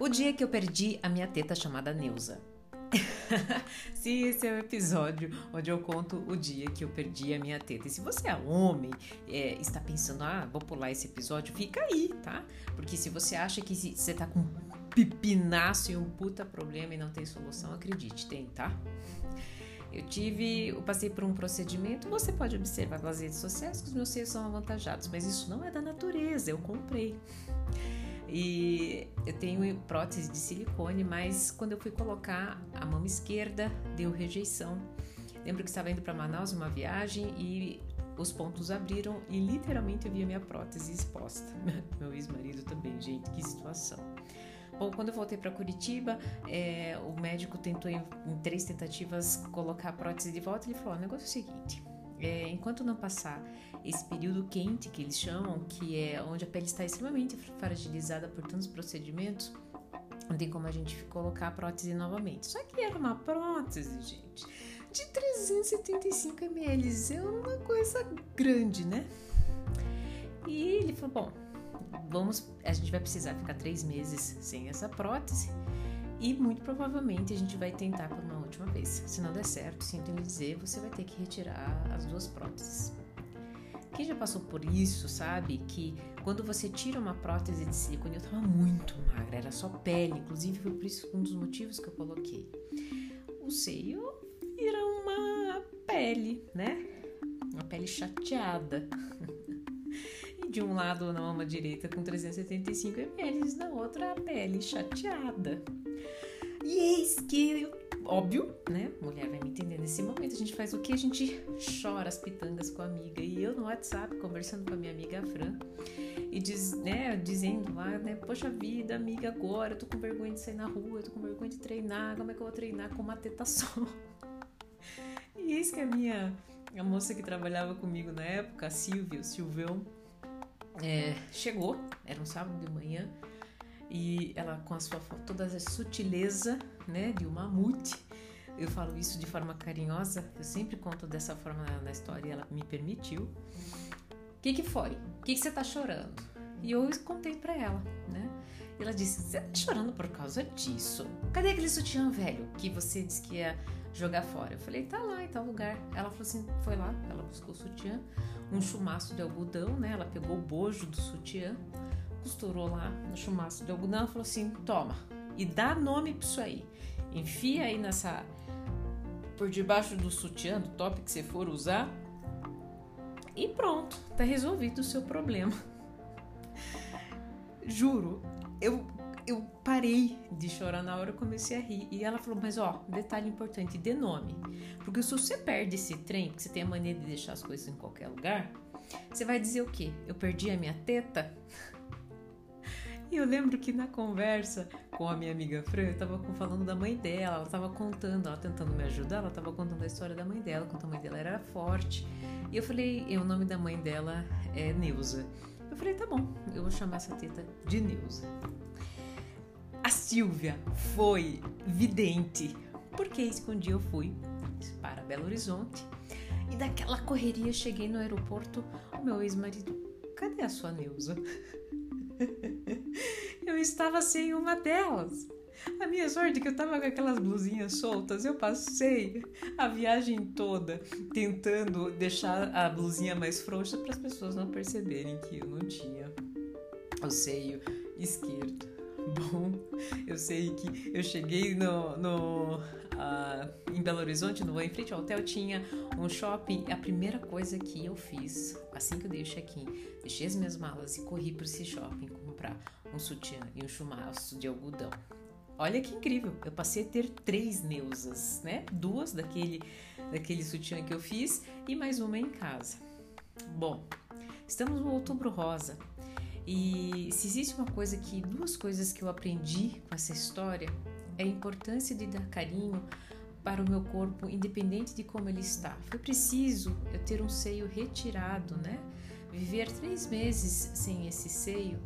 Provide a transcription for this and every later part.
O dia que eu perdi a minha teta chamada Neuza. Sim, esse é o episódio onde eu conto o dia que eu perdi a minha teta. E se você é homem é, está pensando, ah, vou pular esse episódio, fica aí, tá? Porque se você acha que você tá com um pipinaço e um puta problema e não tem solução, acredite, tem, tá? Eu tive, eu passei por um procedimento, você pode observar nas redes sociais que os meus seios são avantajados, mas isso não é da natureza, eu comprei. E eu tenho prótese de silicone, mas quando eu fui colocar a mão esquerda, deu rejeição. Lembro que estava indo para Manaus uma viagem e os pontos abriram e literalmente eu vi a minha prótese exposta. Meu ex-marido também, gente, que situação. Bom, quando eu voltei para Curitiba, é, o médico tentou em, em, três tentativas colocar a prótese de volta. Ele falou: o negócio é o seguinte, é, enquanto não passar esse período quente que eles chamam, que é onde a pele está extremamente fragilizada por tantos procedimentos, não tem como a gente colocar a prótese novamente. Só que era uma prótese, gente, de 375 ml, é uma coisa grande, né? E ele falou: bom, vamos, a gente vai precisar ficar três meses sem essa prótese e muito provavelmente a gente vai tentar por uma última vez. Se não der certo, sinto lhe dizer, você vai ter que retirar as duas próteses. Quem já passou por isso sabe que quando você tira uma prótese de silicone, eu tava muito magra, era só pele, inclusive foi por isso um dos motivos que eu coloquei. O seio vira uma pele, né? Uma pele chateada. e de um lado na mama direita com 375 ml, da outra a pele chateada. Que, óbvio, né? Mulher vai me entender nesse momento. A gente faz o que? A gente chora as pitangas com a amiga. E eu no WhatsApp, conversando com a minha amiga Fran, e diz, né, dizendo lá, né? Poxa vida, amiga, agora eu tô com vergonha de sair na rua, eu tô com vergonha de treinar. Como é que eu vou treinar com uma teta só? e eis que a minha a moça que trabalhava comigo na época, a Silvia, o Silvão, é, chegou, era um sábado de manhã, e ela com a sua toda a sutileza, né, de um mamute. Eu falo isso de forma carinhosa, eu sempre conto dessa forma na, história ela me permitiu. O que que foi? O que que você tá chorando? E eu contei para ela, né? E ela disse: Você tá chorando por causa disso? Cadê aquele sutiã velho que você disse que ia jogar fora? Eu falei: Tá lá em tal lugar. Ela falou assim: Foi lá, ela buscou o sutiã, um chumaço de algodão, né? Ela pegou o bojo do sutiã, costurou lá no chumaço de algodão e falou assim: toma, e dá nome pra isso aí. Enfia aí nessa. por debaixo do sutiã, do top que você for usar. E pronto, tá resolvido o seu problema. Juro, eu, eu parei de chorar na hora, eu comecei a rir. E ela falou: Mas ó, detalhe importante, dê nome. Porque se você perde esse trem, porque você tem a mania de deixar as coisas em qualquer lugar, você vai dizer o quê? Eu perdi a minha teta? E eu lembro que na conversa com a minha amiga Fran, eu tava falando da mãe dela, ela tava contando, ela tentando me ajudar, ela tava contando a história da mãe dela, quanto a mãe dela era forte. E eu falei, e o nome da mãe dela é Neuza. Eu falei, tá bom, eu vou chamar essa teta de Neuza. A Silvia foi vidente, porque um dia eu fui para Belo Horizonte e daquela correria cheguei no aeroporto, o meu ex-marido, cadê a sua Neuza? estava sem uma delas. A minha sorte é que eu tava com aquelas blusinhas soltas, eu passei a viagem toda tentando deixar a blusinha mais frouxa para as pessoas não perceberem que eu não tinha o seio esquerdo. Bom, eu sei que eu cheguei no, no uh, em Belo Horizonte, no em frente ao hotel, tinha um shopping. A primeira coisa que eu fiz, assim que eu dei o check-in, deixei as minhas malas e corri para esse shopping comprar um sutiã e um chumaço de algodão. Olha que incrível, eu passei a ter três neusas, né? Duas daquele, daquele sutiã que eu fiz e mais uma em casa. Bom, estamos no outubro rosa e se existe uma coisa que, duas coisas que eu aprendi com essa história, é a importância de dar carinho para o meu corpo, independente de como ele está. Foi preciso eu ter um seio retirado, né? Viver três meses sem esse seio,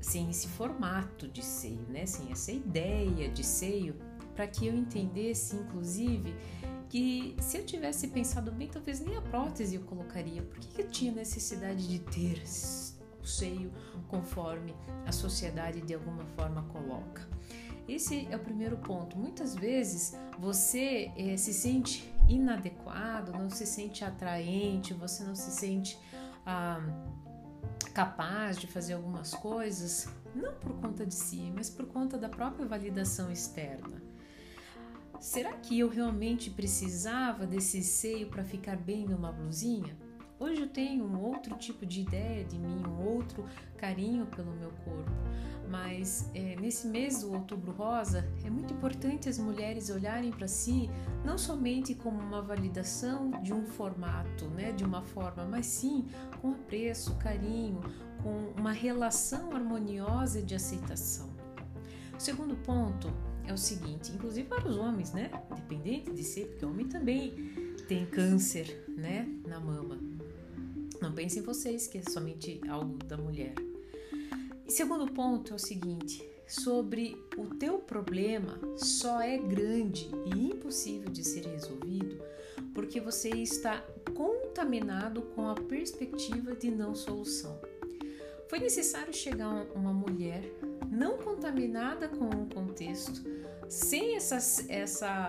sem esse formato de seio, né? Sem essa ideia de seio, para que eu entendesse, inclusive, que se eu tivesse pensado bem, talvez nem a prótese eu colocaria. Por que, eu tinha necessidade de ter seio conforme a sociedade de alguma forma coloca. Esse é o primeiro ponto. Muitas vezes você eh, se sente inadequado, não se sente atraente, você não se sente ah, capaz de fazer algumas coisas, não por conta de si, mas por conta da própria validação externa. Será que eu realmente precisava desse seio para ficar bem numa blusinha? Hoje eu tenho um outro tipo de ideia de mim, um outro carinho pelo meu corpo. Mas é, nesse mês do Outubro Rosa é muito importante as mulheres olharem para si não somente como uma validação de um formato, né, de uma forma, mas sim com apreço, carinho, com uma relação harmoniosa de aceitação. O segundo ponto é o seguinte, inclusive para os homens, né, independente de ser, porque homem também tem câncer, né, na mama. Não pensem vocês que é somente algo da mulher. E segundo ponto é o seguinte: sobre o teu problema só é grande e impossível de ser resolvido porque você está contaminado com a perspectiva de não solução. Foi necessário chegar uma mulher não contaminada com o contexto, sem essa, essa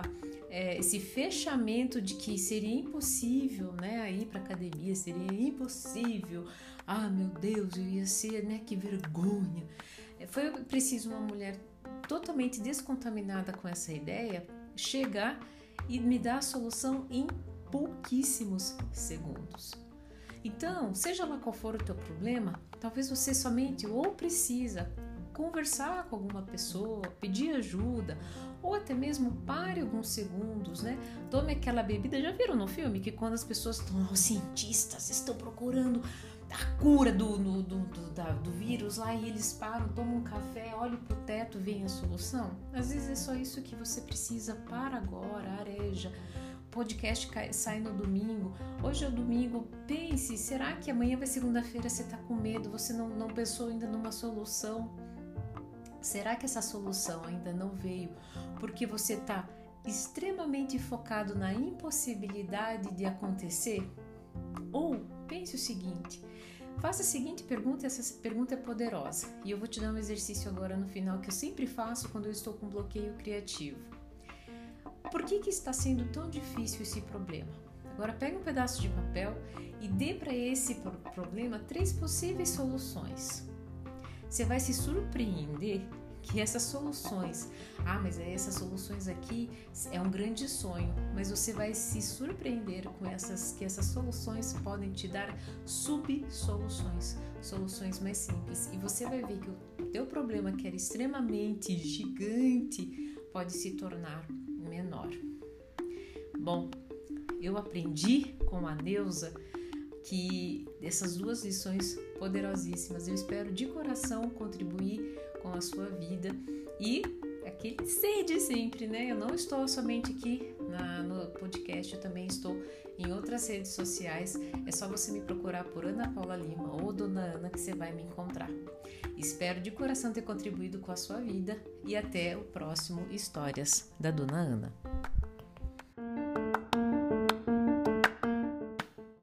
é, esse fechamento de que seria impossível, né, ir para academia, seria impossível. Ah, meu Deus, eu ia ser, né, que vergonha. É, foi preciso uma mulher totalmente descontaminada com essa ideia chegar e me dar a solução em pouquíssimos segundos. Então, seja lá qual for o teu problema, talvez você somente ou precisa conversar com alguma pessoa, pedir ajuda, ou até mesmo pare alguns segundos, né? Tome aquela bebida. Já viram no filme que quando as pessoas estão, os cientistas estão procurando a cura do, do, do, do, da, do vírus lá e eles param, tomam um café, olham pro teto, vem a solução? Às vezes é só isso que você precisa para agora, areja podcast sai no domingo. Hoje é domingo. Pense, será que amanhã vai segunda-feira? Você está com medo? Você não, não pensou ainda numa solução? Será que essa solução ainda não veio porque você está extremamente focado na impossibilidade de acontecer? Ou pense o seguinte: faça a seguinte pergunta, essa pergunta é poderosa, e eu vou te dar um exercício agora no final que eu sempre faço quando eu estou com bloqueio criativo. Por que, que está sendo tão difícil esse problema? Agora pega um pedaço de papel e dê para esse problema três possíveis soluções. Você vai se surpreender que essas soluções, ah, mas essas soluções aqui é um grande sonho, mas você vai se surpreender com essas que essas soluções podem te dar sub-soluções, soluções mais simples, e você vai ver que o teu problema que era extremamente gigante pode se tornar menor. Bom, eu aprendi com a Neuza que essas duas lições poderosíssimas. Eu espero de coração contribuir com a sua vida e aquele sede sempre, né? Eu não estou somente aqui na, no podcast, eu também estou em outras redes sociais. É só você me procurar por Ana Paula Lima ou Dona Ana que você vai me encontrar. Espero de coração ter contribuído com a sua vida e até o próximo Histórias da Dona Ana.